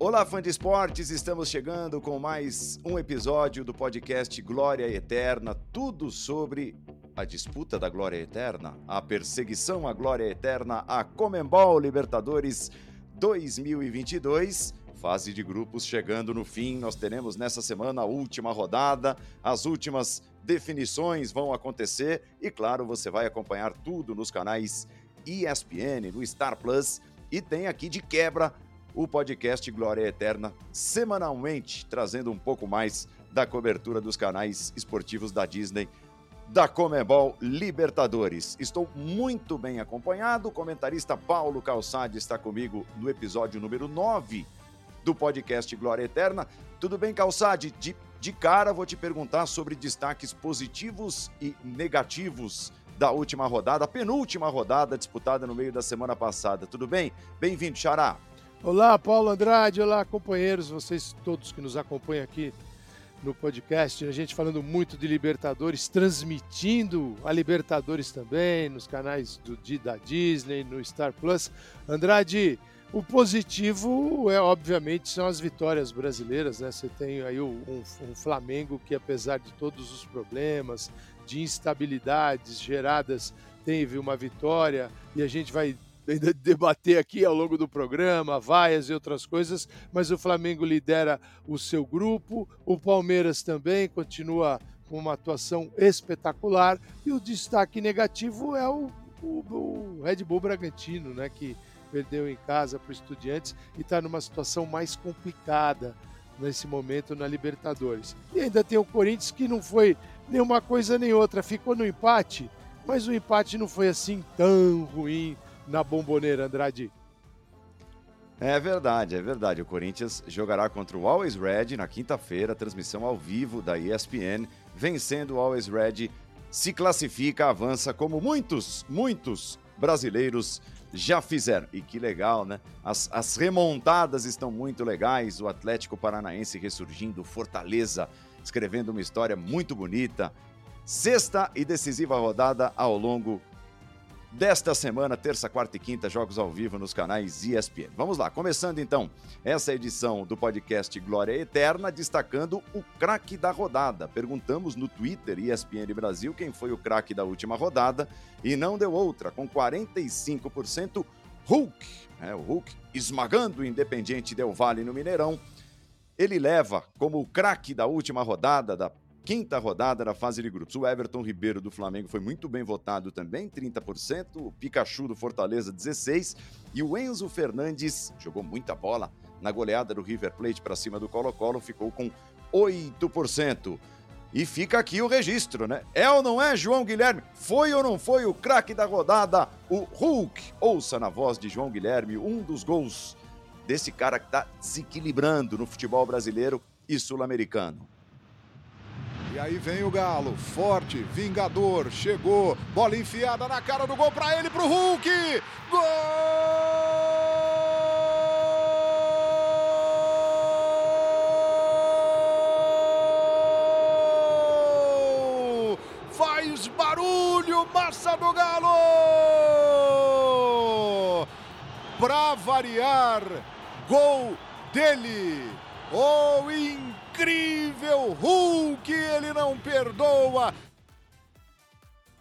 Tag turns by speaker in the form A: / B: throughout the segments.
A: Olá, fã de esportes, estamos chegando com mais um episódio do podcast Glória Eterna, tudo sobre a disputa da glória eterna, a perseguição à glória eterna, a Comembol Libertadores 2022. Fase de grupos chegando no fim, nós teremos nessa semana a última rodada, as últimas definições vão acontecer e, claro, você vai acompanhar tudo nos canais ESPN, no Star Plus e tem aqui de quebra o podcast Glória Eterna, semanalmente trazendo um pouco mais da cobertura dos canais esportivos da Disney da Comebol Libertadores. Estou muito bem acompanhado. O comentarista Paulo Calçade está comigo no episódio número 9 do podcast Glória Eterna. Tudo bem, Calçade? De, de cara, vou te perguntar sobre destaques positivos e negativos da última rodada, penúltima rodada disputada no meio da semana passada. Tudo bem? Bem-vindo, Xará.
B: Olá, Paulo Andrade. Olá, companheiros, vocês todos que nos acompanham aqui no podcast, a gente falando muito de Libertadores, transmitindo a Libertadores também nos canais do, da Disney, no Star Plus. Andrade, o positivo é obviamente são as vitórias brasileiras, né? Você tem aí um, um Flamengo que apesar de todos os problemas, de instabilidades geradas, teve uma vitória e a gente vai ainda debater aqui ao longo do programa, vaias e outras coisas, mas o Flamengo lidera o seu grupo, o Palmeiras também continua com uma atuação espetacular e o destaque negativo é o, o, o Red Bull Bragantino, né, que perdeu em casa para o Estudiantes e está numa situação mais complicada nesse momento na Libertadores. E ainda tem o Corinthians que não foi nenhuma coisa nem outra, ficou no empate, mas o empate não foi assim tão ruim na bomboneira, Andrade.
A: É verdade, é verdade. O Corinthians jogará contra o Always Red na quinta-feira, transmissão ao vivo da ESPN. Vencendo o Always Red, se classifica, avança como muitos, muitos brasileiros já fizeram. E que legal, né? As, as remontadas estão muito legais. O Atlético Paranaense ressurgindo, Fortaleza escrevendo uma história muito bonita. Sexta e decisiva rodada ao longo desta semana, terça, quarta e quinta, jogos ao vivo nos canais ESPN. Vamos lá, começando então essa edição do podcast Glória Eterna, destacando o craque da rodada. Perguntamos no Twitter ESPN Brasil quem foi o craque da última rodada e não deu outra, com 45% Hulk, né? o Hulk esmagando o Independiente Del Vale no Mineirão. Ele leva como o craque da última rodada da quinta rodada da fase de grupos. O Everton Ribeiro do Flamengo foi muito bem votado também, 30%. O Pikachu do Fortaleza, 16%. E o Enzo Fernandes jogou muita bola na goleada do River Plate para cima do Colo-Colo, ficou com 8%. E fica aqui o registro, né? É ou não é, João Guilherme? Foi ou não foi o craque da rodada, o Hulk? Ouça na voz de João Guilherme um dos gols desse cara que está desequilibrando no futebol brasileiro e sul-americano.
C: E aí vem o Galo, forte, vingador, chegou, bola enfiada na cara do gol para ele, pro Hulk! Gol! Faz barulho, massa do Galo! Pra variar, gol dele! O incrível Hulk, ele não perdoa.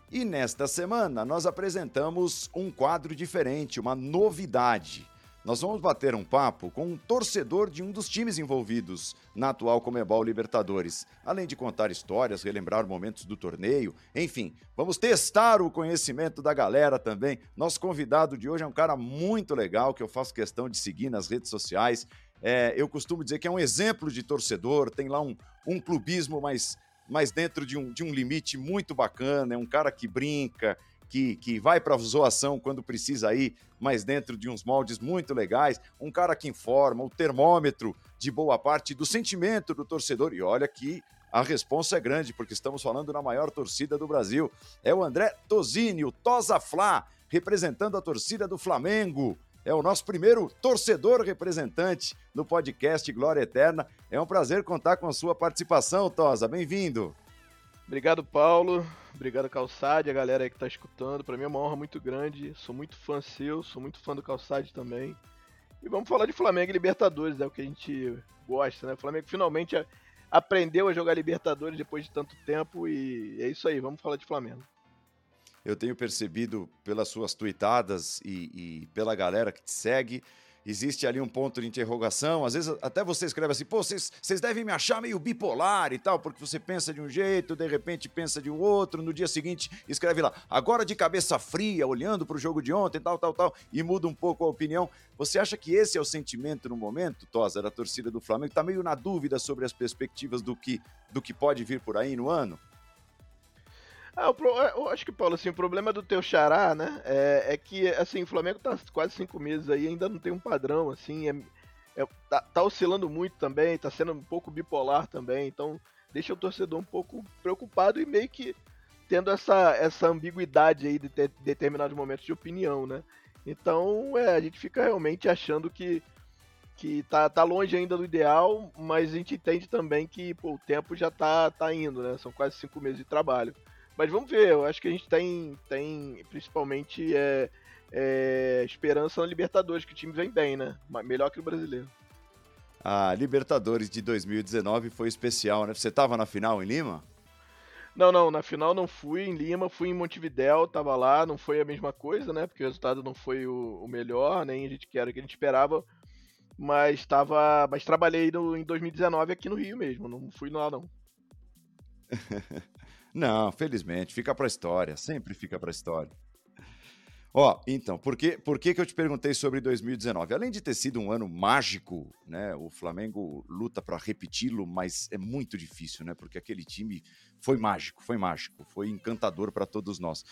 A: E nesta semana nós apresentamos um quadro diferente, uma novidade. Nós vamos bater um papo com um torcedor de um dos times envolvidos na atual Comebol Libertadores. Além de contar histórias, relembrar momentos do torneio, enfim, vamos testar o conhecimento da galera também. Nosso convidado de hoje é um cara muito legal que eu faço questão de seguir nas redes sociais. É, eu costumo dizer que é um exemplo de torcedor, tem lá um, um clubismo, mas, mas dentro de um, de um limite muito bacana, é um cara que brinca, que, que vai para a zoação quando precisa ir, mas dentro de uns moldes muito legais, um cara que informa, o termômetro de boa parte do sentimento do torcedor. E olha que a resposta é grande, porque estamos falando na maior torcida do Brasil. É o André Tosini, o Tosa Flá, representando a torcida do Flamengo é o nosso primeiro torcedor representante no podcast Glória Eterna. É um prazer contar com a sua participação, Tosa. Bem-vindo.
D: Obrigado, Paulo. Obrigado, Calçade, a galera aí que está escutando. Para mim é uma honra muito grande. Sou muito fã seu, sou muito fã do Calçade também. E vamos falar de Flamengo e Libertadores, é o que a gente gosta, né? O Flamengo finalmente aprendeu a jogar Libertadores depois de tanto tempo e é isso aí, vamos falar de Flamengo.
A: Eu tenho percebido pelas suas tweetadas e, e pela galera que te segue, existe ali um ponto de interrogação. Às vezes até você escreve assim, pô, vocês, vocês devem me achar meio bipolar e tal, porque você pensa de um jeito, de repente pensa de um outro, no dia seguinte escreve lá, agora de cabeça fria, olhando para o jogo de ontem, tal, tal, tal, e muda um pouco a opinião. Você acha que esse é o sentimento no momento, Tosa, da torcida do Flamengo? Está meio na dúvida sobre as perspectivas do que, do que pode vir por aí no ano?
D: Ah, eu acho que, Paulo, assim, o problema do teu xará, né, é, é, que, assim, o Flamengo tá quase cinco meses aí, ainda não tem um padrão, assim, é, é, tá, tá, oscilando muito também, tá sendo um pouco bipolar também, então deixa o torcedor um pouco preocupado e meio que tendo essa, essa ambiguidade aí de ter determinados momentos de opinião, né. Então, é, a gente fica realmente achando que, que tá, tá longe ainda do ideal, mas a gente entende também que, pô, o tempo já tá, tá indo, né, são quase cinco meses de trabalho. Mas vamos ver, eu acho que a gente tem, tem principalmente é, é, esperança na Libertadores, que o time vem bem, né? Melhor que o brasileiro.
A: A Libertadores de 2019 foi especial, né? Você estava na final em Lima?
D: Não, não, na final não fui em Lima, fui em Montevidéu, tava lá, não foi a mesma coisa, né? Porque o resultado não foi o, o melhor, nem a gente que era o que a gente esperava. Mas tava. Mas trabalhei no, em 2019 aqui no Rio mesmo, não fui lá não.
A: Não, felizmente, fica para a história, sempre fica para a história. Ó, então, por, que, por que, que eu te perguntei sobre 2019? Além de ter sido um ano mágico, né? O Flamengo luta para repeti-lo, mas é muito difícil, né? Porque aquele time foi mágico, foi mágico, foi encantador para todos nós.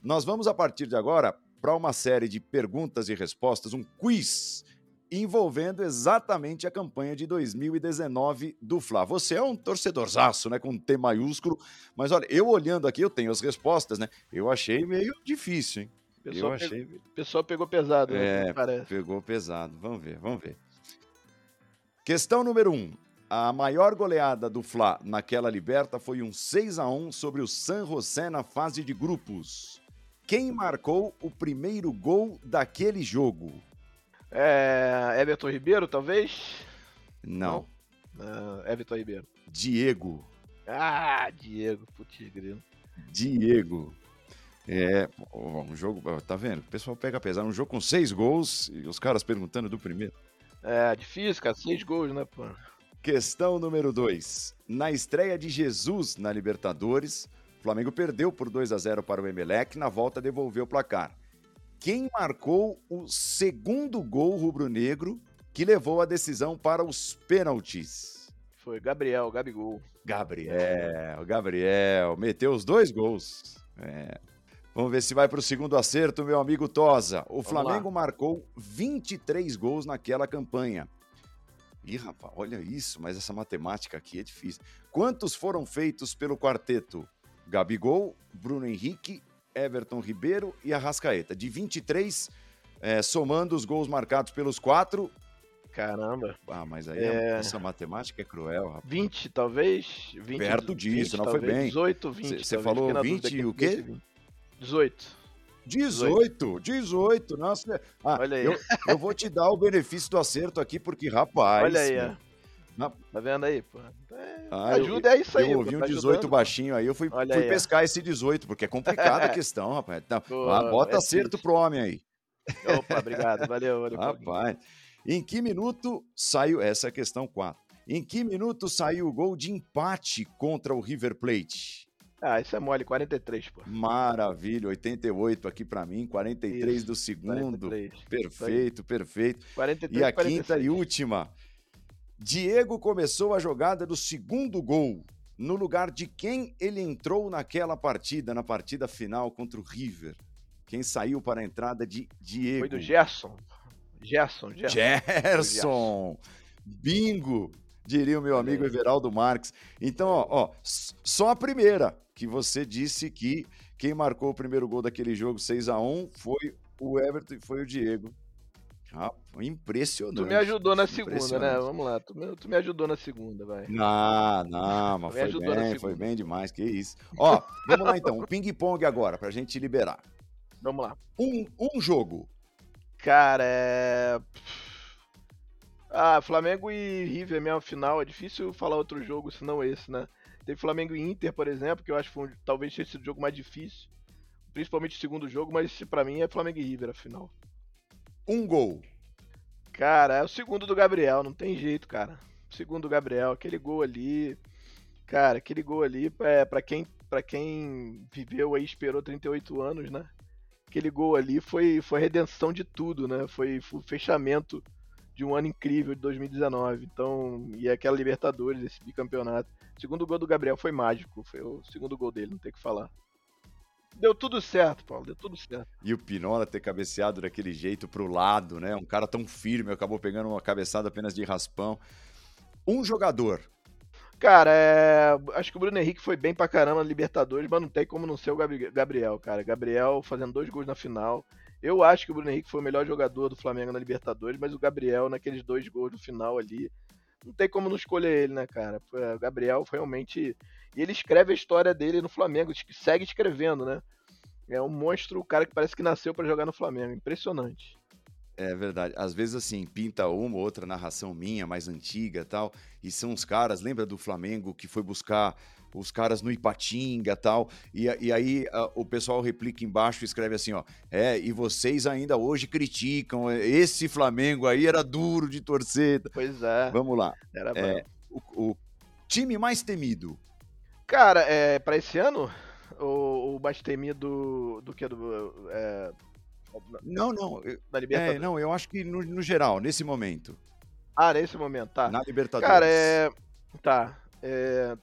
A: Nós vamos, a partir de agora, para uma série de perguntas e respostas, um quiz envolvendo exatamente a campanha de 2019 do Fla. Você é um torcedorzaço, né, com T maiúsculo, mas olha, eu olhando aqui, eu tenho as respostas, né? Eu achei meio difícil, hein?
D: Pessoal eu achei. O pessoal pegou pesado,
A: né? É, parece. pegou pesado. Vamos ver, vamos ver. Questão número 1. Um. A maior goleada do Fla naquela liberta foi um 6 a 1 sobre o San José na fase de grupos. Quem marcou o primeiro gol daquele jogo?
D: É, Everton Ribeiro, talvez?
A: Não.
D: Não? Uh, Everton Ribeiro.
A: Diego.
D: Ah, Diego, putz, grilo.
A: Diego. É, um jogo, tá vendo? O pessoal pega pesado. Um jogo com seis gols e os caras perguntando do primeiro.
D: É, difícil, cara. Seis gols, né, pô?
A: Questão número dois. Na estreia de Jesus na Libertadores, o Flamengo perdeu por 2 a 0 para o Emelec. Na volta, devolveu o placar quem marcou o segundo gol rubro-negro que levou a decisão para os pênaltis.
D: Foi Gabriel, Gabigol.
A: Gabriel, Gabriel, meteu os dois gols. É. Vamos ver se vai para o segundo acerto, meu amigo Tosa. O Vamos Flamengo lá. marcou 23 gols naquela campanha. Ih, rapaz, olha isso, mas essa matemática aqui é difícil. Quantos foram feitos pelo quarteto? Gabigol, Bruno Henrique Everton Ribeiro e Arrascaeta. De 23, é, somando os gols marcados pelos quatro.
D: Caramba.
A: Ah, mas aí é... essa matemática é cruel, rapaz.
D: 20, talvez? 20,
A: Perto disso, 20, não
D: talvez,
A: foi bem.
D: 18, 20.
A: Você falou 20 e o quê?
D: 18.
A: 18, 18, nossa. Ah, Olha aí. Eu, eu, vou te dar o benefício do acerto aqui, porque, rapaz.
D: Olha aí,
A: meu,
D: na... Tá vendo aí, pô? É, ah, ajuda eu, é isso aí.
A: Eu ouvi um 18 ajudando. baixinho aí, eu fui, fui aí, pescar esse 18, porque é complicada a questão, rapaz. Então, pô, bota é acerto pro homem aí.
D: Opa, obrigado, valeu, valeu.
A: Rapaz, em que minuto saiu essa questão 4? Em que minuto saiu o gol de empate contra o River Plate?
D: Ah, isso é mole, 43, pô.
A: Maravilha, 88 aqui para mim, 43 isso, do segundo. 43. Perfeito, perfeito. 43, e a 46. quinta e última. Diego começou a jogada do segundo gol, no lugar de quem ele entrou naquela partida, na partida final contra o River. Quem saiu para a entrada de Diego?
D: Foi do Gerson. Gerson,
A: Gerson. Gerson. Bingo, diria o meu amigo Everaldo Marques. Então, ó, ó, só a primeira que você disse que quem marcou o primeiro gol daquele jogo 6 a 1 foi o Everton e foi o Diego. Ah, impressionante.
D: Tu me ajudou na segunda, né? Vamos lá, tu me, tu me ajudou na segunda, vai.
A: Não, não, mas foi bem, foi bem demais, que isso. Ó, vamos lá então, ping-pong agora, pra gente liberar.
D: Vamos lá.
A: Um, um jogo.
D: Cara, é... Ah, Flamengo e River mesmo, final. É difícil falar outro jogo senão esse, né? Teve Flamengo e Inter, por exemplo, que eu acho que foi um, talvez tenha sido o jogo mais difícil. Principalmente o segundo jogo, mas para mim é Flamengo e River a final.
A: Um gol.
D: Cara, é o segundo do Gabriel, não tem jeito, cara. Segundo do Gabriel, aquele gol ali. Cara, aquele gol ali, é, para quem, pra quem viveu aí, esperou 38 anos, né? Aquele gol ali foi, foi a redenção de tudo, né? Foi, foi o fechamento de um ano incrível de 2019. Então, e aquela Libertadores, esse bicampeonato. O segundo gol do Gabriel foi mágico, foi o segundo gol dele, não tem o que falar. Deu tudo certo, Paulo, deu tudo certo.
A: E o Pinola ter cabeceado daquele jeito pro lado, né? Um cara tão firme, acabou pegando uma cabeçada apenas de raspão. Um jogador.
D: Cara, é... acho que o Bruno Henrique foi bem pra caramba na Libertadores, mas não tem como não ser o Gabriel, cara. Gabriel fazendo dois gols na final. Eu acho que o Bruno Henrique foi o melhor jogador do Flamengo na Libertadores, mas o Gabriel, naqueles dois gols no final ali, não tem como não escolher ele, né, cara? O Gabriel realmente. E ele escreve a história dele no Flamengo, segue escrevendo, né? É um monstro, o cara que parece que nasceu para jogar no Flamengo. Impressionante.
A: É verdade. Às vezes, assim, pinta uma ou outra narração minha, mais antiga tal. E são os caras, lembra do Flamengo que foi buscar os caras no Ipatinga tal. E, e aí a, o pessoal replica embaixo e escreve assim: ó, é, e vocês ainda hoje criticam. Esse Flamengo aí era duro de torcer.
D: Pois é.
A: Vamos lá. Era é, o, o, time mais temido.
D: Cara, é, para esse ano, o, o mais temido do que do. É,
A: não, não. Na Libertadores. É, não, eu acho que no, no geral, nesse momento.
D: Ah, nesse momento, tá.
A: Na Libertadores.
D: Cara, é. Tá. É,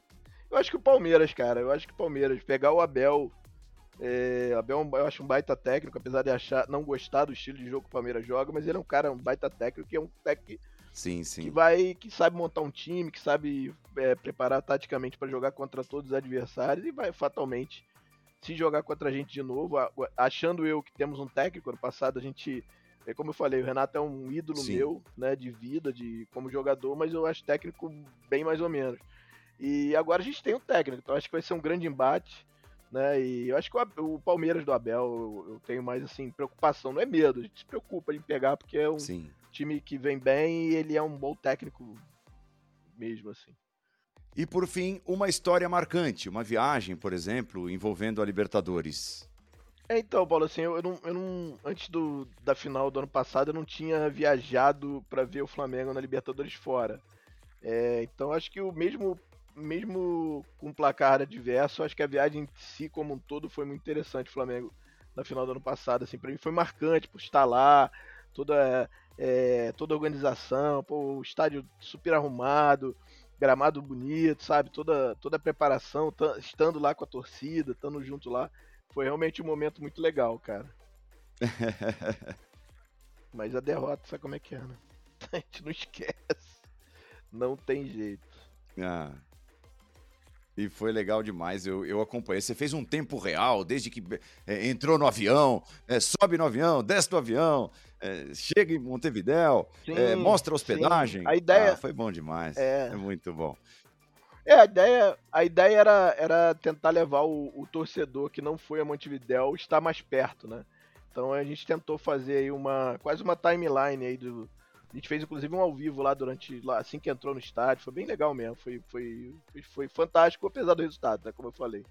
D: eu acho que o Palmeiras, cara. Eu acho que o Palmeiras. Pegar o Abel. É, Abel é eu acho um baita técnico, apesar de achar, não gostar do estilo de jogo que o Palmeiras joga, mas ele é um cara, um baita técnico, que é um técnico
A: sim, sim.
D: que vai, que sabe montar um time, que sabe é, preparar taticamente para jogar contra todos os adversários e vai fatalmente se jogar contra a gente de novo, achando eu que temos um técnico, ano passado a gente, é como eu falei, o Renato é um ídolo Sim. meu, né, de vida, de como jogador, mas eu acho técnico bem mais ou menos. E agora a gente tem um técnico, então acho que vai ser um grande embate, né? E eu acho que o, o Palmeiras do Abel, eu, eu, tenho mais assim preocupação, não é medo, a gente se preocupa em pegar porque é um Sim. time que vem bem e ele é um bom técnico mesmo assim.
A: E por fim, uma história marcante, uma viagem, por exemplo, envolvendo a Libertadores.
D: É, então, Paulo, assim, eu não, eu não antes do, da final do ano passado, eu não tinha viajado para ver o Flamengo na Libertadores fora. É, então, acho que o mesmo, mesmo com placar adverso, acho que a viagem em si, como um todo, foi muito interessante. Flamengo na final do ano passado, assim, para mim foi marcante por estar lá, toda, é, toda a organização, pô, o estádio super arrumado gramado bonito, sabe? Toda, toda a preparação, estando lá com a torcida, estando junto lá. Foi realmente um momento muito legal, cara. Mas a derrota, sabe como é que é, né? A gente não esquece. Não tem jeito.
A: Ah. E foi legal demais, eu, eu acompanhei. Você fez um tempo real, desde que é, entrou no avião, é, sobe no avião, desce do avião, é, chega em Montevidéu, é, mostra a hospedagem. Sim.
D: A ideia ah,
A: foi bom demais. É. é. muito bom.
D: É, a ideia, a ideia era, era tentar levar o, o torcedor que não foi a Montevidéu estar mais perto, né? Então a gente tentou fazer aí uma quase uma timeline aí do, a gente fez inclusive um ao vivo lá durante. Lá, assim que entrou no estádio. Foi bem legal mesmo. Foi, foi, foi fantástico, apesar do resultado, né? Como eu falei.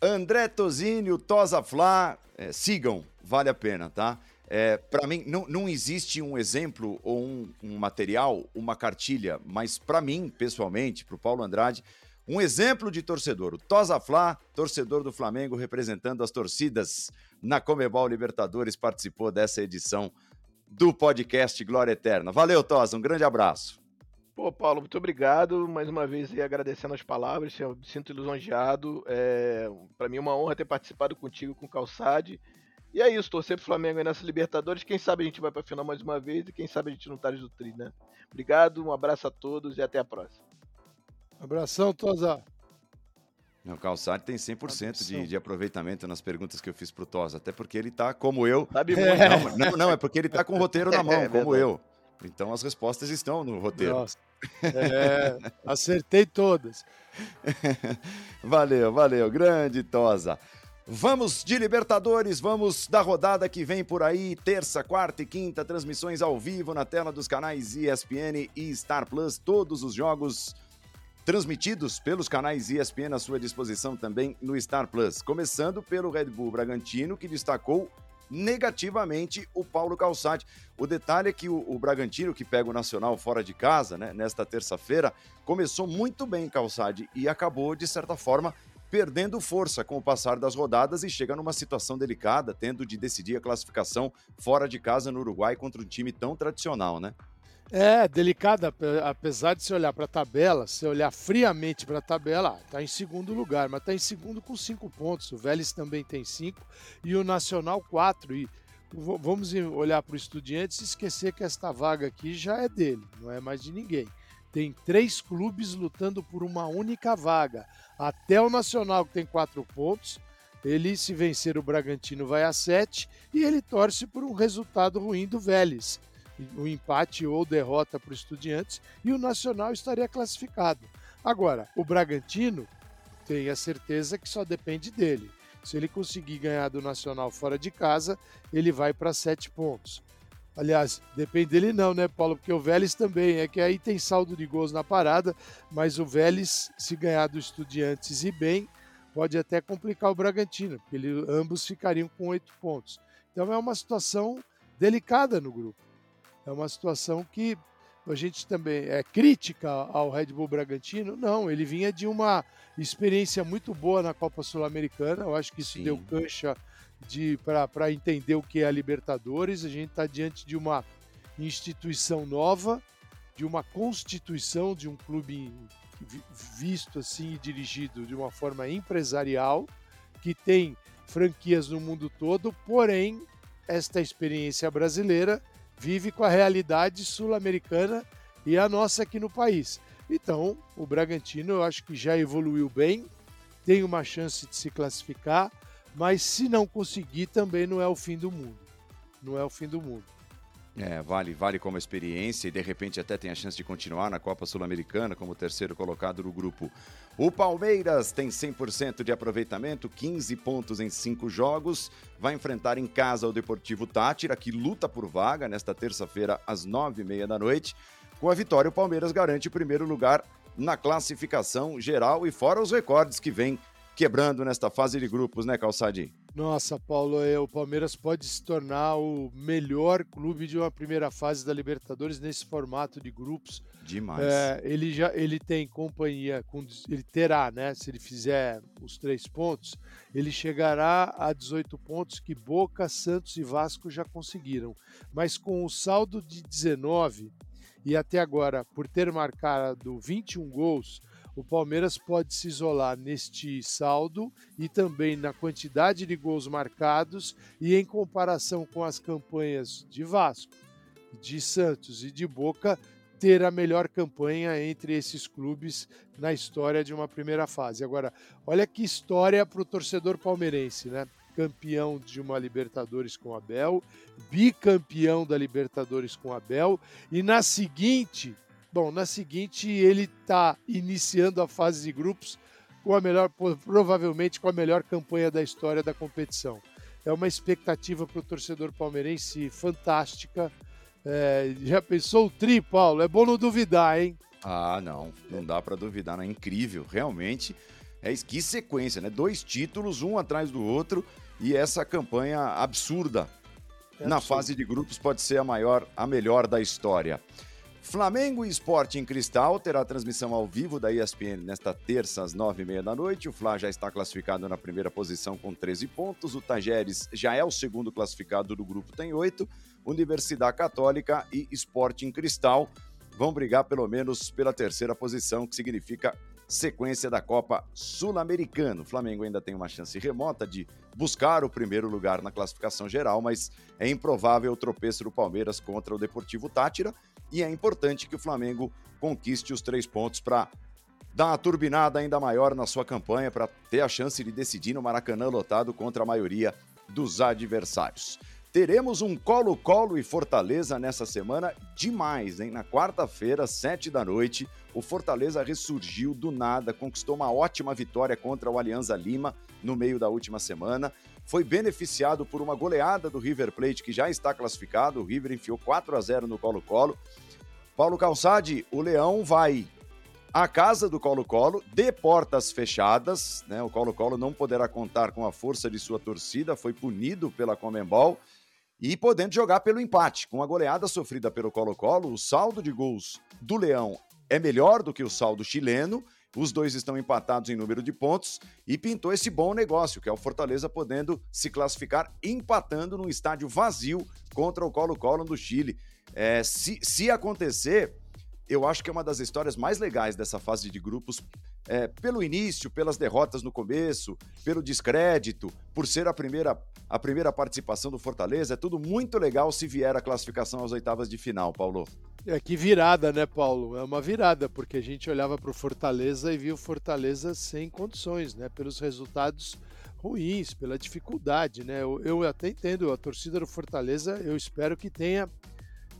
A: André Tozini, o Tosa Flá, é, sigam, vale a pena, tá? É, para mim, não, não existe um exemplo ou um, um material, uma cartilha, mas para mim, pessoalmente, para o Paulo Andrade, um exemplo de torcedor. O Tosa Flá, torcedor do Flamengo, representando as torcidas na Comebol Libertadores, participou dessa edição do podcast Glória Eterna. Valeu, Tosa, um grande abraço.
D: Pô, Paulo, muito obrigado. Mais uma vez aí agradecendo as palavras, eu me sinto lisonjeado. É, para mim é uma honra ter participado contigo com o Calçade. E é isso, torcer pro Flamengo aí nessa Libertadores. Quem sabe a gente vai pra final mais uma vez e quem sabe a gente não tá do tri, né? Obrigado, um abraço a todos e até a próxima.
B: Abração, Tosa.
A: O Calçade tem 100% de, de aproveitamento nas perguntas que eu fiz pro Tosa, até porque ele tá como eu.
D: Sabe muito. É.
A: Não, não, é porque ele tá com o roteiro na mão, é, como eu. Então as respostas estão no roteiro. Nossa.
B: É, acertei todas.
A: valeu, valeu. Grande Tosa. Vamos de Libertadores, vamos da rodada que vem por aí, terça, quarta e quinta, transmissões ao vivo na tela dos canais ESPN e Star Plus, todos os jogos transmitidos pelos canais ESPN à sua disposição também no Star Plus. Começando pelo Red Bull Bragantino, que destacou negativamente o Paulo Calçade. O detalhe é que o, o, Bragantino, que pega o Nacional fora de casa, né, nesta terça-feira, começou muito bem Calçade e acabou, de certa forma, perdendo força com o passar das rodadas e chega numa situação delicada, tendo de decidir a classificação fora de casa no Uruguai contra um time tão tradicional, né?
B: É, delicada, apesar de você olhar para a tabela, se olhar friamente para a tabela, está em segundo lugar, mas está em segundo com cinco pontos. O Vélez também tem cinco e o Nacional quatro. E vamos olhar para o Estudiantes e esquecer que esta vaga aqui já é dele, não é mais de ninguém. Tem três clubes lutando por uma única vaga. Até o Nacional, que tem quatro pontos, ele, se vencer o Bragantino, vai a sete e ele torce por um resultado ruim do Vélez. O empate ou derrota para o Estudiantes e o Nacional estaria classificado. Agora, o Bragantino tem a certeza que só depende dele. Se ele conseguir ganhar do Nacional fora de casa, ele vai para sete pontos. Aliás, depende dele não, né, Paulo? Porque o Vélez também, é que aí tem saldo de gols na parada, mas o Vélez, se ganhar do Estudiantes e bem, pode até complicar o Bragantino, porque ele, ambos ficariam com oito pontos. Então é uma situação delicada no grupo. É uma situação que a gente também é crítica ao Red Bull Bragantino. Não, ele vinha de uma experiência muito boa na Copa Sul-Americana. Eu acho que isso Sim. deu cancha para entender o que é a Libertadores. A gente está diante de uma instituição nova, de uma constituição de um clube visto assim e dirigido de uma forma empresarial, que tem franquias no mundo todo, porém, esta experiência brasileira vive com a realidade sul-americana e a nossa aqui no país. Então, o Bragantino eu acho que já evoluiu bem, tem uma chance de se classificar mas se não conseguir, também não é o fim do mundo. Não é o fim do mundo.
A: É, vale, vale como experiência e de repente até tem a chance de continuar na Copa Sul-Americana como terceiro colocado do grupo. O Palmeiras tem 100% de aproveitamento, 15 pontos em 5 jogos. Vai enfrentar em casa o Deportivo Tátira, que luta por vaga nesta terça-feira às 9h30 da noite. Com a vitória, o Palmeiras garante o primeiro lugar na classificação geral e fora os recordes que vem quebrando nesta fase de grupos, né, Calçadinho?
B: Nossa, Paulo, é, o Palmeiras pode se tornar o melhor clube de uma primeira fase da Libertadores nesse formato de grupos.
A: Demais.
B: É, ele já ele tem companhia, com, ele terá, né? Se ele fizer os três pontos, ele chegará a 18 pontos que Boca, Santos e Vasco já conseguiram. Mas com o saldo de 19 e até agora por ter marcado 21 gols, o Palmeiras pode se isolar neste saldo e também na quantidade de gols marcados e em comparação com as campanhas de Vasco, de Santos e de Boca, ter a melhor campanha entre esses clubes na história de uma primeira fase. Agora, olha que história para o torcedor palmeirense, né? Campeão de uma Libertadores com Abel, bicampeão da Libertadores com Abel, e na seguinte Bom, na seguinte ele está iniciando a fase de grupos com a melhor, provavelmente com a melhor campanha da história da competição. É uma expectativa para o torcedor palmeirense fantástica. É, já pensou o tri, Paulo? É bom não duvidar, hein?
A: Ah, não, não dá para duvidar, não é incrível, realmente. É que sequência, né? Dois títulos, um atrás do outro, e essa campanha absurda é na fase de grupos pode ser a maior, a melhor da história. Flamengo e Esporte em Cristal terá transmissão ao vivo da ESPN nesta terça às nove e meia da noite. O Fla já está classificado na primeira posição com 13 pontos. O Tajeres já é o segundo classificado do grupo, tem oito. Universidade Católica e Esporte em Cristal vão brigar pelo menos pela terceira posição, que significa sequência da Copa Sul-Americana. O Flamengo ainda tem uma chance remota de buscar o primeiro lugar na classificação geral, mas é improvável o tropeço do Palmeiras contra o Deportivo Tátira e é importante que o Flamengo conquiste os três pontos para dar uma turbinada ainda maior na sua campanha para ter a chance de decidir no Maracanã lotado contra a maioria dos adversários. Teremos um Colo-Colo e Fortaleza nessa semana demais, hein? Na quarta-feira, sete da noite, o Fortaleza ressurgiu do nada, conquistou uma ótima vitória contra o Alianza Lima no meio da última semana. Foi beneficiado por uma goleada do River Plate, que já está classificado. O River enfiou 4 a 0 no Colo-Colo. Paulo Calçade, o Leão vai à casa do Colo-Colo, de portas fechadas. Né? O Colo-Colo não poderá contar com a força de sua torcida, foi punido pela Comembol e podendo jogar pelo empate. Com a goleada sofrida pelo Colo-Colo, o saldo de gols do Leão é melhor do que o saldo chileno. Os dois estão empatados em número de pontos e pintou esse bom negócio, que é o Fortaleza podendo se classificar empatando num estádio vazio contra o Colo-Colo do Chile. É, se, se acontecer, eu acho que é uma das histórias mais legais dessa fase de grupos, é, pelo início, pelas derrotas no começo, pelo descrédito, por ser a primeira, a primeira participação do Fortaleza. É tudo muito legal se vier a classificação às oitavas de final, Paulo.
B: É que virada, né, Paulo? É uma virada, porque a gente olhava para o Fortaleza e viu Fortaleza sem condições, né? Pelos resultados ruins, pela dificuldade, né? Eu, eu até entendo, a torcida do Fortaleza, eu espero que tenha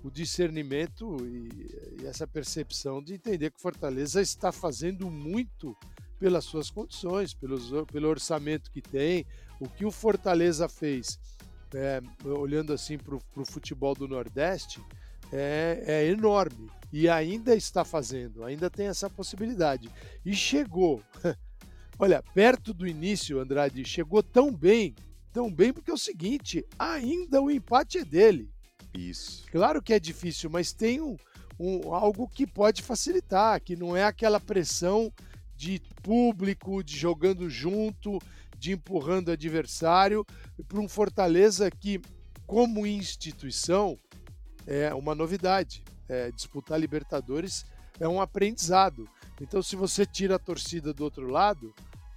B: o discernimento e, e, essa percepção de entender que Fortaleza está fazendo muito pelas suas condições, pelos, pelo orçamento que tem. O que o Fortaleza fez, é, olhando assim para o futebol do Nordeste, é, é enorme e ainda está fazendo, ainda tem essa possibilidade. E chegou, olha, perto do início, Andrade, chegou tão bem, tão bem, porque é o seguinte: ainda o empate é dele.
A: Isso.
B: Claro que é difícil, mas tem um, um, algo que pode facilitar, que não é aquela pressão de público, de jogando junto, de empurrando adversário, para um Fortaleza que, como instituição, é uma novidade. É, disputar Libertadores é um aprendizado. Então, se você tira a torcida do outro lado,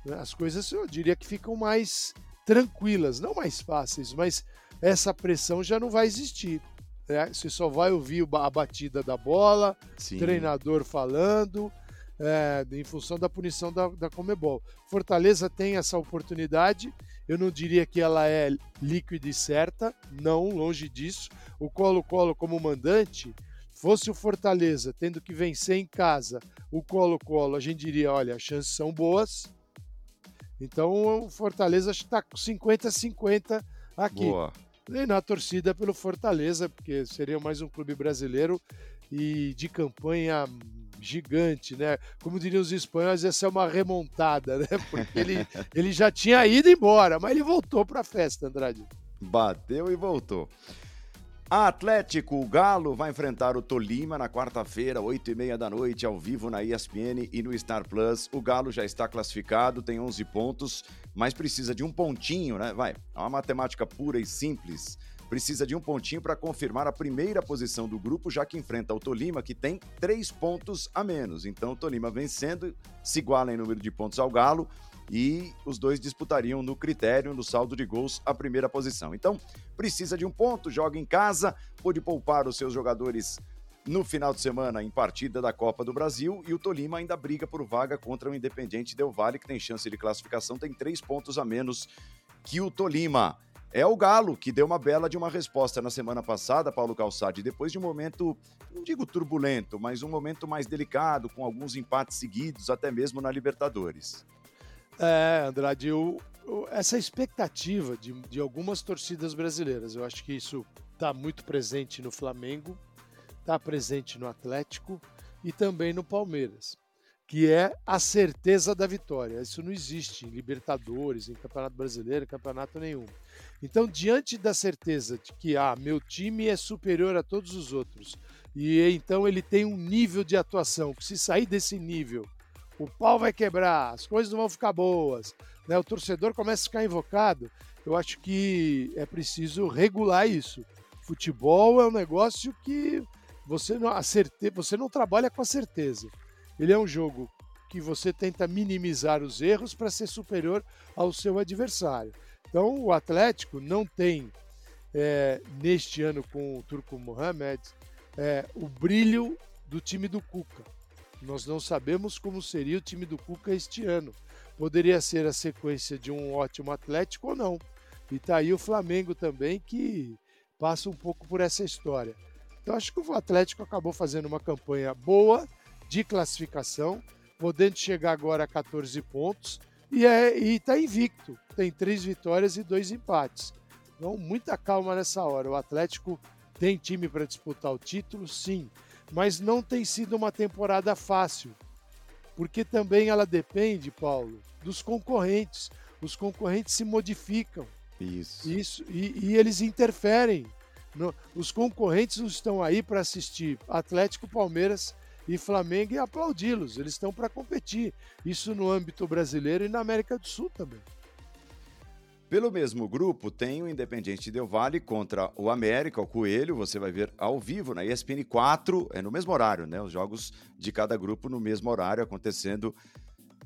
B: né, as coisas eu diria que ficam mais tranquilas, não mais fáceis, mas essa pressão já não vai existir. Né? Você só vai ouvir a batida da bola, Sim. treinador falando, é, em função da punição da, da Comebol. Fortaleza tem essa oportunidade, eu não diria que ela é líquida e certa, não, longe disso. O Colo-Colo, como mandante, fosse o Fortaleza tendo que vencer em casa o Colo-Colo, a gente diria: olha, as chances são boas. Então o Fortaleza está com 50-50 aqui. Boa e na torcida pelo Fortaleza, porque seria mais um clube brasileiro e de campanha gigante, né? Como diriam os espanhóis, essa é uma remontada, né? Porque ele, ele já tinha ido embora, mas ele voltou para a festa, Andrade.
A: Bateu e voltou. Atlético, o Galo vai enfrentar o Tolima na quarta-feira, 8 e meia da noite, ao vivo na ESPN e no Star Plus. O Galo já está classificado, tem 11 pontos, mas precisa de um pontinho, né? Vai, é uma matemática pura e simples. Precisa de um pontinho para confirmar a primeira posição do grupo, já que enfrenta o Tolima, que tem três pontos a menos. Então, o Tolima vencendo, se iguala em número de pontos ao Galo e os dois disputariam no critério, no saldo de gols, a primeira posição. Então, precisa de um ponto, joga em casa, pode poupar os seus jogadores no final de semana em partida da Copa do Brasil e o Tolima ainda briga por vaga contra o Independiente Del Valle, que tem chance de classificação, tem três pontos a menos que o Tolima. É o Galo que deu uma bela de uma resposta na semana passada, Paulo Calçade, depois de um momento, não digo turbulento, mas um momento mais delicado, com alguns empates seguidos, até mesmo na Libertadores.
B: É, Andrade, essa expectativa de, de algumas torcidas brasileiras, eu acho que isso está muito presente no Flamengo, está presente no Atlético e também no Palmeiras, que é a certeza da vitória. Isso não existe em Libertadores, em Campeonato Brasileiro, em campeonato nenhum. Então, diante da certeza de que ah, meu time é superior a todos os outros, e então ele tem um nível de atuação que se sair desse nível o pau vai quebrar, as coisas não vão ficar boas, né? o torcedor começa a ficar invocado. Eu acho que é preciso regular isso. Futebol é um negócio que você não, acerte, você não trabalha com a certeza. Ele é um jogo que você tenta minimizar os erros para ser superior ao seu adversário. Então, o Atlético não tem, é, neste ano com o Turco Mohamed, é, o brilho do time do Cuca. Nós não sabemos como seria o time do Cuca este ano. Poderia ser a sequência de um ótimo Atlético ou não. E tá aí o Flamengo também que passa um pouco por essa história. Então acho que o Atlético acabou fazendo uma campanha boa de classificação, podendo chegar agora a 14 pontos e é, está invicto. Tem três vitórias e dois empates. Então, muita calma nessa hora. O Atlético tem time para disputar o título, sim, mas não tem sido uma temporada fácil, porque também ela depende, Paulo, dos concorrentes. Os concorrentes se modificam.
A: Isso.
B: Isso e, e eles interferem. No, os concorrentes estão aí para assistir Atlético, Palmeiras e Flamengo e aplaudi-los. Eles estão para competir. Isso no âmbito brasileiro e na América do Sul também.
A: Pelo mesmo grupo, tem o Independiente Del Vale contra o América, o Coelho. Você vai ver ao vivo na ESPN 4, é no mesmo horário, né? Os jogos de cada grupo no mesmo horário acontecendo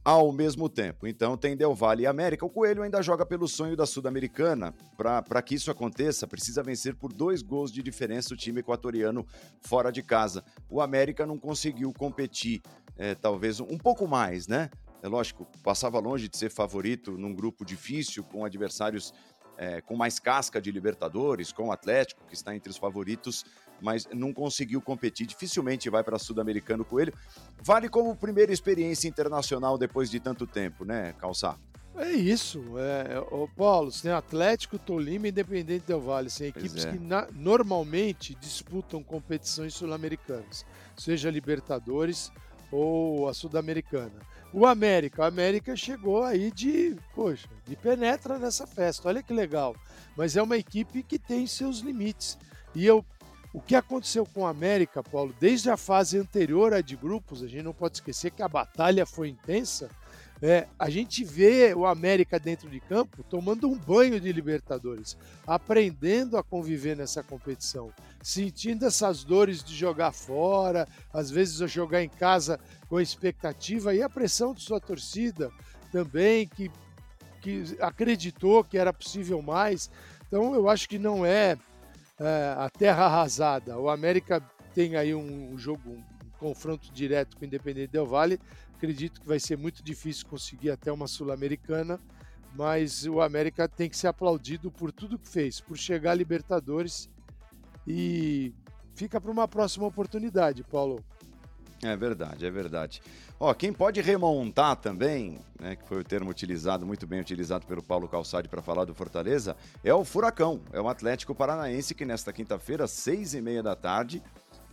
A: ao mesmo tempo. Então tem Del Valle e América. O Coelho ainda joga pelo sonho da Sul-Americana. Para que isso aconteça, precisa vencer por dois gols de diferença o time equatoriano fora de casa. O América não conseguiu competir, é, talvez um pouco mais, né? É lógico, passava longe de ser favorito num grupo difícil, com adversários é, com mais casca de Libertadores, com o Atlético, que está entre os favoritos mas não conseguiu competir. Dificilmente vai para Sul-Americano Coelho. Vale como primeira experiência internacional depois de tanto tempo, né, Calçar?
B: É isso. É, o Paulo, você tem Atlético, Tolima e Independente Del Vale. São equipes é. que na, normalmente disputam competições sul-americanas, seja Libertadores ou a Sul-Americana. O América, o América chegou aí de, poxa, de penetra nessa festa. Olha que legal. Mas é uma equipe que tem seus limites. E eu o que aconteceu com a América, Paulo, desde a fase anterior à de grupos, a gente não pode esquecer que a batalha foi intensa. É, a gente vê o América dentro de campo tomando um banho de Libertadores, aprendendo a conviver nessa competição, sentindo essas dores de jogar fora, às vezes jogar em casa com a expectativa e a pressão de sua torcida também, que, que acreditou que era possível mais. Então eu acho que não é é, a terra arrasada. O América tem aí um, um jogo, um, confronto direto com o Independente Del Vale. Acredito que vai ser muito difícil conseguir até uma Sul-Americana, mas o América tem que ser aplaudido por tudo que fez, por chegar a Libertadores e fica para uma próxima oportunidade, Paulo.
A: É verdade, é verdade. Ó, quem pode remontar também, né, que foi o termo utilizado, muito bem utilizado pelo Paulo Calçade para falar do Fortaleza, é o Furacão, é o Atlético Paranaense que nesta quinta-feira, seis e meia da tarde,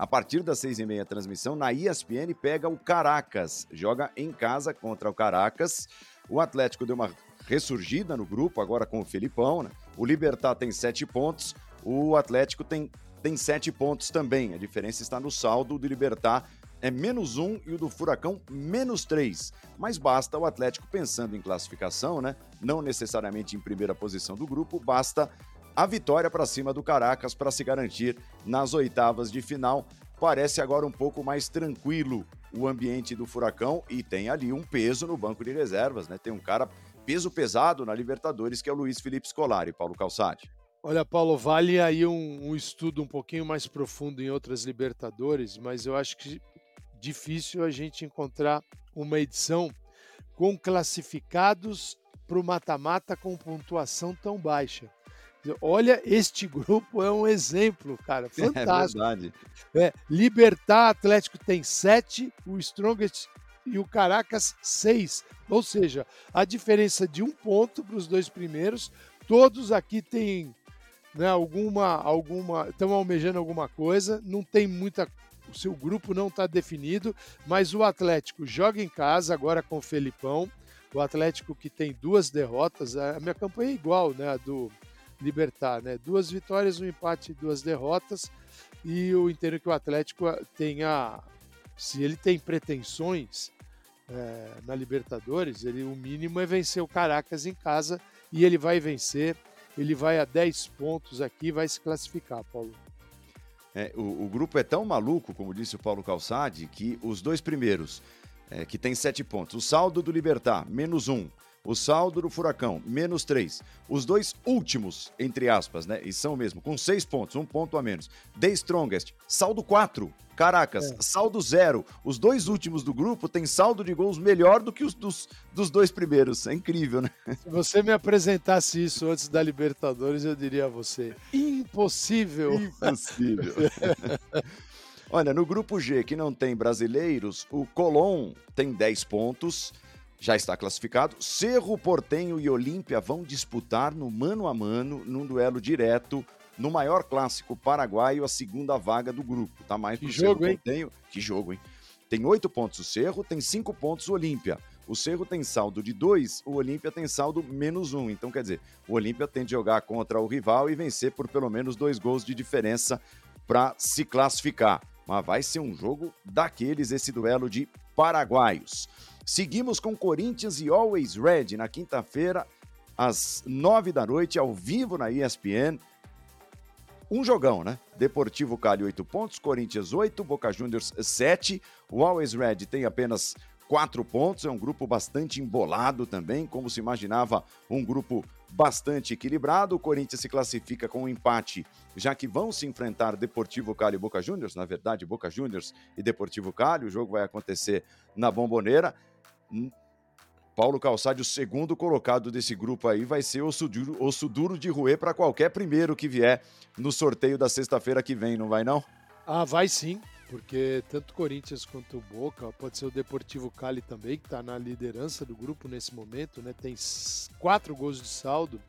A: a partir das seis e meia transmissão, na ESPN pega o Caracas, joga em casa contra o Caracas. O Atlético deu uma ressurgida no grupo, agora com o Felipão, né? O Libertar tem sete pontos, o Atlético tem, tem sete pontos também. A diferença está no saldo do Libertar é menos um e o do Furacão menos três. Mas basta o Atlético pensando em classificação, né? Não necessariamente em primeira posição do grupo, basta a vitória para cima do Caracas para se garantir nas oitavas de final. Parece agora um pouco mais tranquilo o ambiente do Furacão e tem ali um peso no banco de reservas, né? Tem um cara peso pesado na Libertadores que é o Luiz Felipe Scolari, Paulo Calçade.
B: Olha, Paulo, vale aí um, um, estudo um pouquinho mais profundo em outras Libertadores, mas eu acho que difícil a gente encontrar uma edição com classificados para o mata-mata com pontuação tão baixa. Olha, este grupo é um exemplo, cara, é fantástico. É verdade. É, Libertar Atlético tem sete, o Strongest e o Caracas seis. Ou seja, a diferença de um ponto para os dois primeiros. Todos aqui têm né, alguma, alguma, estão almejando alguma coisa. Não tem muita o seu grupo não está definido, mas o Atlético joga em casa agora com o Felipão. O Atlético que tem duas derrotas, a minha campanha é igual, né, a do Libertar, né? Duas vitórias, um empate, duas derrotas. E eu entendo que o Atlético tenha, se ele tem pretensões é, na Libertadores, ele o mínimo é vencer o Caracas em casa e ele vai vencer. Ele vai a 10 pontos aqui, vai se classificar, Paulo.
A: É, o, o, grupo é tão maluco, como disse o Paulo Calçade, que os dois primeiros, é, que tem sete pontos, o saldo do Libertar, menos um, o saldo do Furacão, menos três. Os dois últimos, entre aspas, né? E são mesmo, com seis pontos, um ponto a menos. The Strongest, saldo quatro. Caracas, é. saldo zero. Os dois últimos do grupo têm saldo de gols melhor do que os dos, dos dois primeiros. É incrível, né?
B: Se você me apresentasse isso antes da Libertadores, eu diria a você: impossível.
A: Impossível. Olha, no grupo G, que não tem brasileiros, o Colón tem 10 pontos, já está classificado. Cerro Portenho e Olímpia vão disputar no mano a mano, num duelo direto, no maior clássico paraguaio, a segunda vaga do grupo. Tá mais
B: Que jogo,
A: Cerro
B: hein?
A: Que jogo, hein? Tem oito pontos o Cerro, tem cinco pontos o Olímpia. O Cerro tem saldo de dois, o Olímpia tem saldo menos um. Então, quer dizer, o Olímpia tem de jogar contra o rival e vencer por pelo menos dois gols de diferença para se classificar. Mas vai ser um jogo daqueles, esse duelo de paraguaios. Seguimos com Corinthians e Always Red na quinta-feira, às nove da noite, ao vivo na ESPN. Um jogão, né? Deportivo Cali, 8 pontos, Corinthians 8, Boca Juniors 7. O Always Red tem apenas 4 pontos, é um grupo bastante embolado também, como se imaginava, um grupo bastante equilibrado. O Corinthians se classifica com um empate, já que vão se enfrentar Deportivo Cali e Boca Juniors, na verdade, Boca Juniors e Deportivo Cali. O jogo vai acontecer na Bomboneira. Paulo Calçade, o segundo colocado desse grupo aí, vai ser osso duro, osso duro de roer para qualquer primeiro que vier no sorteio da sexta-feira que vem, não vai não?
B: Ah, vai sim, porque tanto Corinthians quanto o Boca, pode ser o Deportivo Cali também, que está na liderança do grupo nesse momento, né? Tem quatro gols de saldo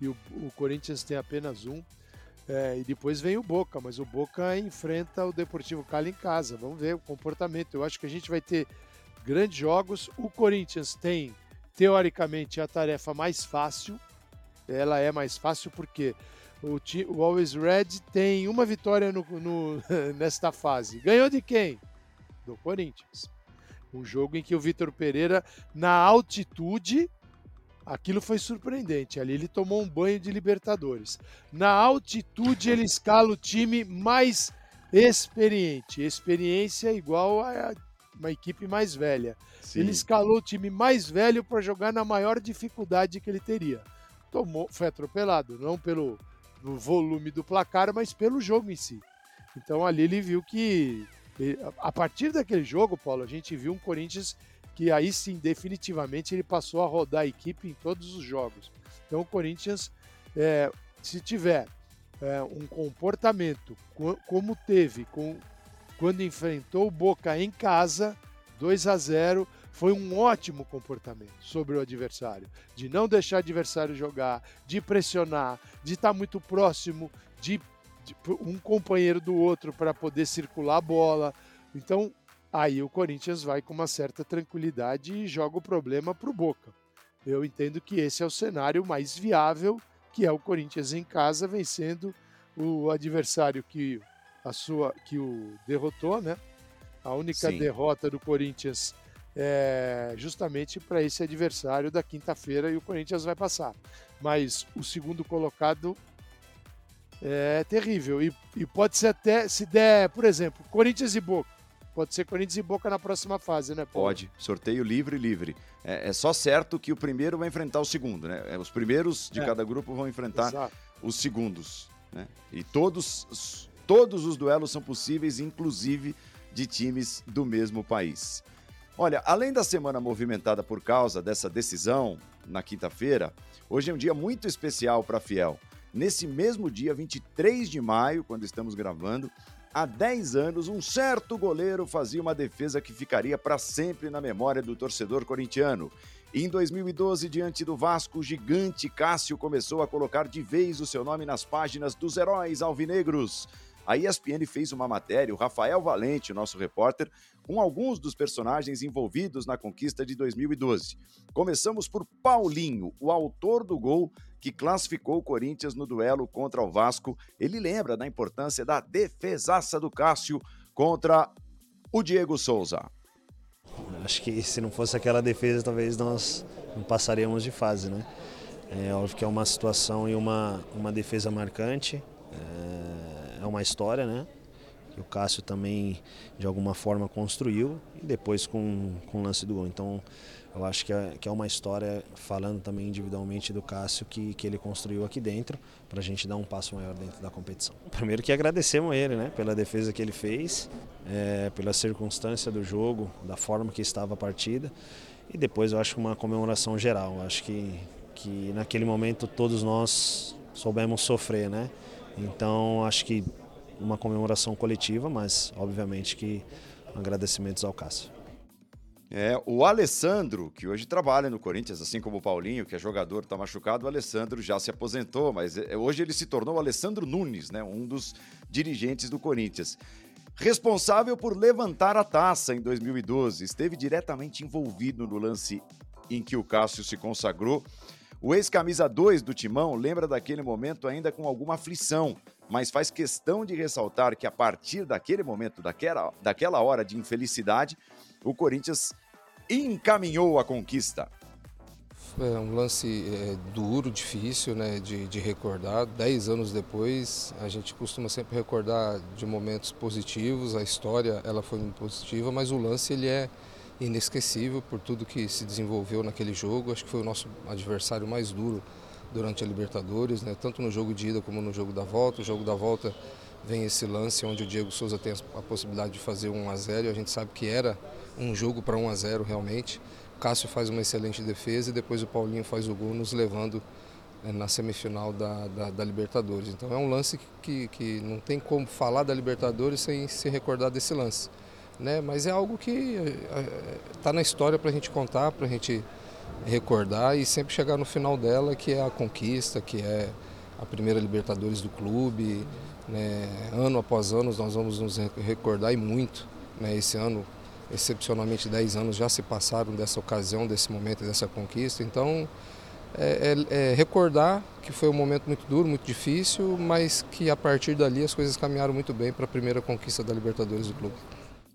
B: e o, o Corinthians tem apenas um. É, e depois vem o Boca, mas o Boca enfrenta o Deportivo Cali em casa. Vamos ver o comportamento. Eu acho que a gente vai ter grandes jogos. O Corinthians tem, teoricamente, a tarefa mais fácil. Ela é mais fácil porque o, o Always Red tem uma vitória no, no- nesta fase. Ganhou de quem? Do Corinthians. Um jogo em que o Vitor Pereira, na altitude, aquilo foi surpreendente. Ali ele tomou um banho de Libertadores. Na altitude, ele escala o time mais experiente. Experiência igual a uma equipe mais velha.
A: Sim.
B: Ele escalou o time mais velho para jogar na maior dificuldade que ele teria. Tomou, foi atropelado, não pelo volume do placar, mas pelo jogo em si. Então ali ele viu que a partir daquele jogo, Paulo, a gente viu um Corinthians que aí sim definitivamente ele passou a rodar a equipe em todos os jogos. Então o Corinthians, é, se tiver é, um comportamento co- como teve com, quando enfrentou o Boca em casa, 2 a 0 foi um ótimo comportamento sobre o adversário, de não deixar o adversário jogar, de pressionar, de estar muito próximo de, de um companheiro do outro para poder circular a bola. Então, aí o Corinthians vai com uma certa tranquilidade e joga o problema para o Boca. Eu entendo que esse é o cenário mais viável, que é o Corinthians em casa vencendo o adversário que a sua que o derrotou, né? A única
A: Sim.
B: derrota do Corinthians é justamente para esse adversário da quinta-feira e o Corinthians vai passar. Mas o segundo colocado é terrível e, e pode ser até se der, por exemplo, Corinthians e Boca. Pode ser Corinthians e Boca na próxima fase, né, Paulo?
A: Pode, sorteio livre, livre. É, é só certo que o primeiro vai enfrentar o segundo, né? É, Os primeiros de
B: É.
A: cada grupo vão enfrentar
B: Exato.
A: os segundos, né? E todos, os- todos os duelos são possíveis, inclusive de times do mesmo país. Olha, além da semana movimentada por causa dessa decisão na quinta-feira, hoje é um dia muito especial para a Fiel. Nesse mesmo dia, 23 de maio, quando estamos gravando, há 10 anos, um certo goleiro fazia uma defesa que ficaria para sempre na memória do torcedor corintiano. Em 2012, diante do Vasco, o gigante Cássio começou a colocar de vez o seu nome nas páginas dos heróis alvinegros. A ESPN fez uma matéria, o Rafael Valente, nosso repórter, com alguns dos personagens envolvidos na conquista de 2012. Começamos por Paulinho, o autor do gol que classificou o Corinthians no duelo contra o Vasco. Ele lembra da importância da defesaça do Cássio contra o Diego Souza.
E: Acho que se não fosse aquela defesa, talvez nós não passaríamos de fase, né? É óbvio que é uma situação e uma, uma defesa marcante, uma história, né? O Cássio também, de alguma forma, construiu e depois com, com o lance do gol. Então, eu acho que é, que é uma história, falando também individualmente do Cássio, que, que ele construiu aqui dentro, para a gente dar um passo maior dentro da competição. Primeiro que agradecemos a ele, né? Pela defesa que ele fez, é, pela circunstância do jogo, da forma que estava a partida. E depois eu acho que uma comemoração geral. Eu acho que, que naquele momento todos nós soubemos sofrer, né? Então acho que uma comemoração coletiva, mas obviamente que agradecimentos ao Cássio.
A: É, o Alessandro, que hoje trabalha no Corinthians, assim como o Paulinho, que é jogador, está machucado, o Alessandro já se aposentou, mas é, hoje ele se tornou o Alessandro Nunes, né, um dos dirigentes do Corinthians. Responsável por levantar a taça em 2012, esteve diretamente envolvido no lance em que o Cássio se consagrou. O ex-camisa 2 do Timão lembra daquele momento ainda com alguma aflição, mas faz questão de ressaltar que a partir daquele momento, daquela, daquela hora de infelicidade, o Corinthians encaminhou a conquista.
F: É um lance é, duro, difícil né, de, de, recordar. Dez anos depois, a gente costuma sempre recordar de momentos positivos. A história ela foi muito positiva, mas o lance ele é inesquecível por tudo que se desenvolveu naquele jogo. Acho que foi o nosso adversário mais duro durante a Libertadores, né, tanto no jogo de ida como no jogo da volta. O jogo da volta vem esse lance onde o Diego Souza tem a possibilidade de fazer 1 a 0 e a gente sabe que era um jogo para 1 a 0 realmente. Cássio faz uma excelente defesa e depois o Paulinho faz o gol nos levando é, na semifinal da, da, da, Libertadores. Então é um lance que, que não tem como falar da Libertadores sem se recordar desse lance. Né? Mas é algo que está na história para a gente contar, para a gente recordar e sempre chegar no final dela, que é a conquista, que é a primeira Libertadores do clube. Né? Ano após ano nós vamos nos recordar e muito. Né? Esse ano excepcionalmente 10 anos já se passaram dessa ocasião, desse momento, dessa conquista. Então, é, é, é, recordar que foi um momento muito duro, muito difícil, mas que a partir dali as coisas caminharam muito bem para a primeira conquista da Libertadores do clube.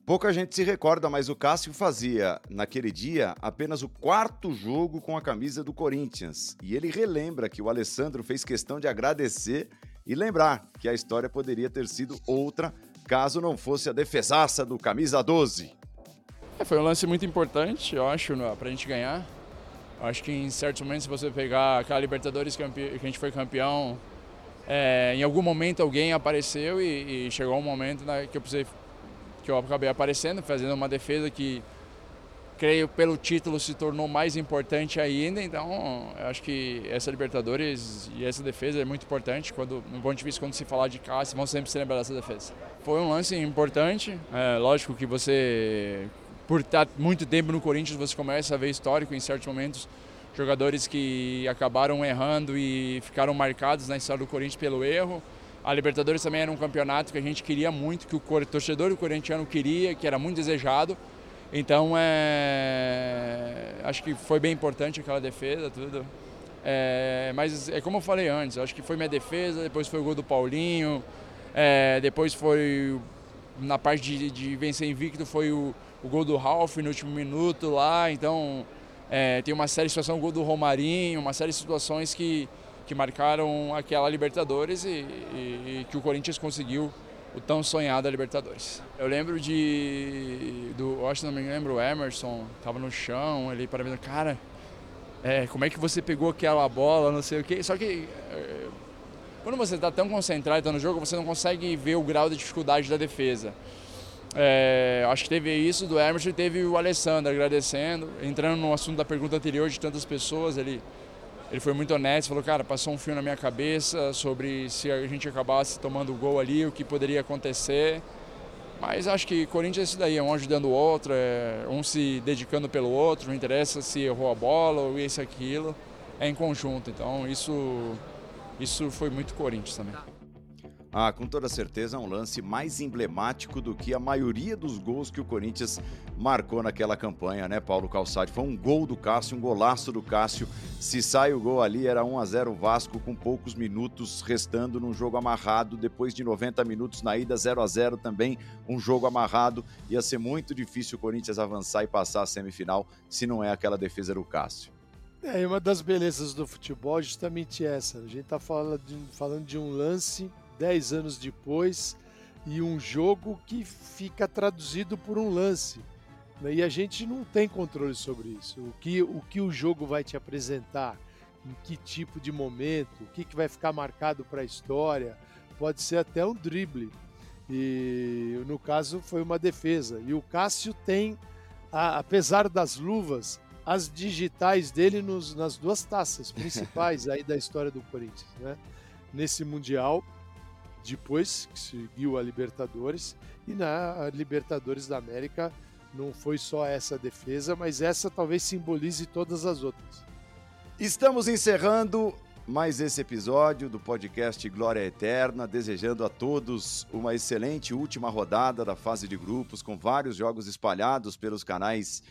A: Pouca gente se recorda, mas o Cássio fazia, naquele dia, apenas o quarto jogo com a camisa do Corinthians. E ele relembra que o Alessandro fez questão de agradecer e lembrar que a história poderia ter sido outra caso não fosse a defesaça do camisa 12.
G: É, foi um lance muito importante, eu acho, para a gente ganhar. Eu acho que em certos momentos, se você pegar aquela Libertadores que a gente foi campeão, é, em algum momento alguém apareceu e, e chegou um momento né, que eu precisei, que eu acabei aparecendo, fazendo uma defesa que creio pelo título se tornou mais importante ainda. Então, acho que essa Libertadores e essa defesa é muito importante. Quando, no ponto de vista, quando se falar de Cássio, vão sempre se lembrar dessa defesa. Foi um lance importante. É, lógico que você por estar muito tempo no Corinthians, você começa a ver histórico em certos momentos jogadores que acabaram errando e ficaram marcados na história do Corinthians pelo erro. A Libertadores também era um campeonato que a gente queria muito, que o torcedor do corintiano queria, que era muito desejado. Então, é... acho que foi bem importante aquela defesa, tudo. É... Mas é como eu falei antes, acho que foi minha defesa, depois foi o gol do Paulinho, é... depois foi na parte de, de vencer invicto foi o, o gol do Ralf no último minuto lá, então é, tem uma série de situações, o gol do Romarinho, uma série de situações que, que marcaram aquela Libertadores e, e, e que o Corinthians conseguiu o tão sonhado Libertadores. Eu lembro de, do, eu acho que não me lembro, o Emerson, tava no chão, ele para mim, cara, é, como é que você pegou aquela bola, não sei o quê, só que é, quando você está tão concentrado no jogo, você não consegue ver o grau de dificuldade da defesa. É, acho que teve isso do Emerson e teve o Alessandro agradecendo. Entrando no assunto da pergunta anterior de tantas pessoas, ele, ele foi muito honesto, falou, cara, passou um fio na minha cabeça sobre se a gente acabasse tomando o gol ali, o que poderia acontecer. Mas acho que Corinthians é isso daí, é um ajudando o outro, é um se dedicando pelo outro, não interessa se errou a bola ou isso aquilo, é em conjunto. Então isso, isso foi muito Corinthians também.
A: Ah, com toda certeza é um lance mais emblemático do que a maioria dos gols que o Corinthians marcou naquela campanha, né, Paulo Calçade? Foi um gol do Cássio, um golaço do Cássio. Se sai o gol ali, era 1 a 0 Vasco com poucos minutos restando num jogo amarrado. Depois de 90 minutos na ida, 0 a 0 também, um jogo amarrado. Ia ser muito difícil o Corinthians avançar e passar a semifinal se não é aquela defesa do Cássio.
B: É, uma das belezas do futebol é justamente essa. A gente está falando de um lance 10 anos depois e um jogo que fica traduzido por um lance. Né? E a gente não tem controle sobre isso. O que o, que o jogo vai te apresentar, em que tipo de momento, o que, que vai ficar marcado para a história, pode ser até um drible. E no caso foi uma defesa. E o Cássio tem, a, apesar das luvas, as digitais dele nos, nas duas taças principais aí da história do Corinthians, né? Nesse Mundial depois que seguiu a Libertadores. E na Libertadores da América não foi só essa defesa, mas essa talvez simbolize todas as outras.
A: Estamos encerrando mais esse episódio do podcast Glória Eterna, desejando a todos uma excelente última rodada da fase de grupos, com vários jogos espalhados pelos canais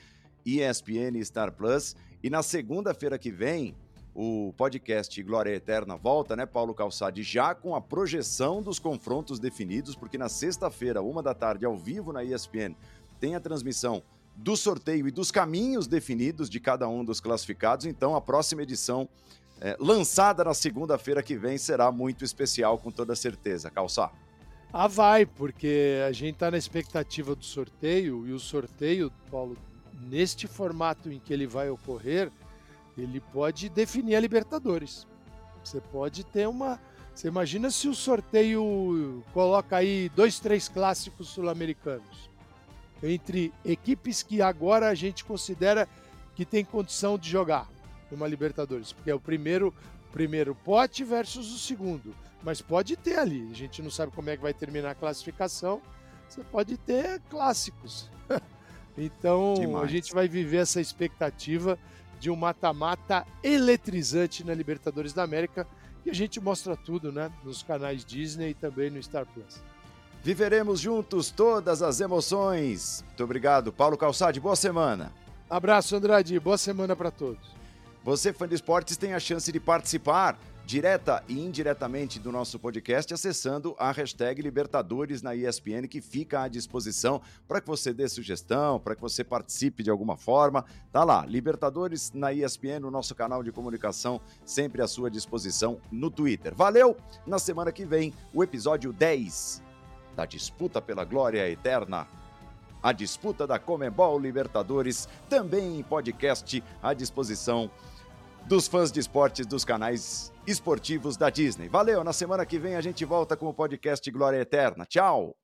A: ESPN e Star Plus. E na segunda-feira que vem, o podcast Glória Eterna volta, né, Paulo Calçade, já com a projeção dos confrontos definidos, porque na sexta-feira, uma da tarde, ao vivo na ESPN, tem a transmissão do sorteio e dos caminhos definidos de cada um dos classificados. Então, a próxima edição é, lançada na segunda-feira que vem será muito especial, com toda certeza. Calçar.
B: Ah, vai, porque a gente está na expectativa do sorteio e o sorteio, Paulo, neste formato em que ele vai ocorrer, ele pode definir a Libertadores. Você pode ter uma. Você imagina se o sorteio coloca aí dois, três clássicos sul-americanos entre equipes que agora a gente considera que tem condição de jogar uma Libertadores, porque é o primeiro, primeiro pote versus o segundo. Mas pode ter ali, a gente não sabe como é que vai terminar a classificação. Você pode ter clássicos. então Demais. a gente vai viver essa expectativa de um mata-mata eletrizante na Libertadores da América e a gente mostra tudo, né, nos canais Disney e também no Star Plus.
A: Viveremos juntos todas as emoções. Muito obrigado, Paulo Calçade. Boa semana.
B: Abraço, Andrade. Boa semana para todos.
A: Você, fã de esportes, tem a chance de participar direta e indiretamente do nosso podcast acessando a hashtag Libertadores na ESPN, que fica à disposição para que você dê sugestão, para que você participe de alguma forma. Tá lá, Libertadores na ESPN, o nosso canal de comunicação, sempre à sua disposição no Twitter. Valeu! Na semana que vem, o episódio 10 da disputa pela glória eterna a disputa da Comembol Libertadores, também em podcast à disposição dos fãs de esportes dos canais esportivos da Disney. Valeu, na semana que vem a gente volta com o podcast Glória Eterna. Tchau!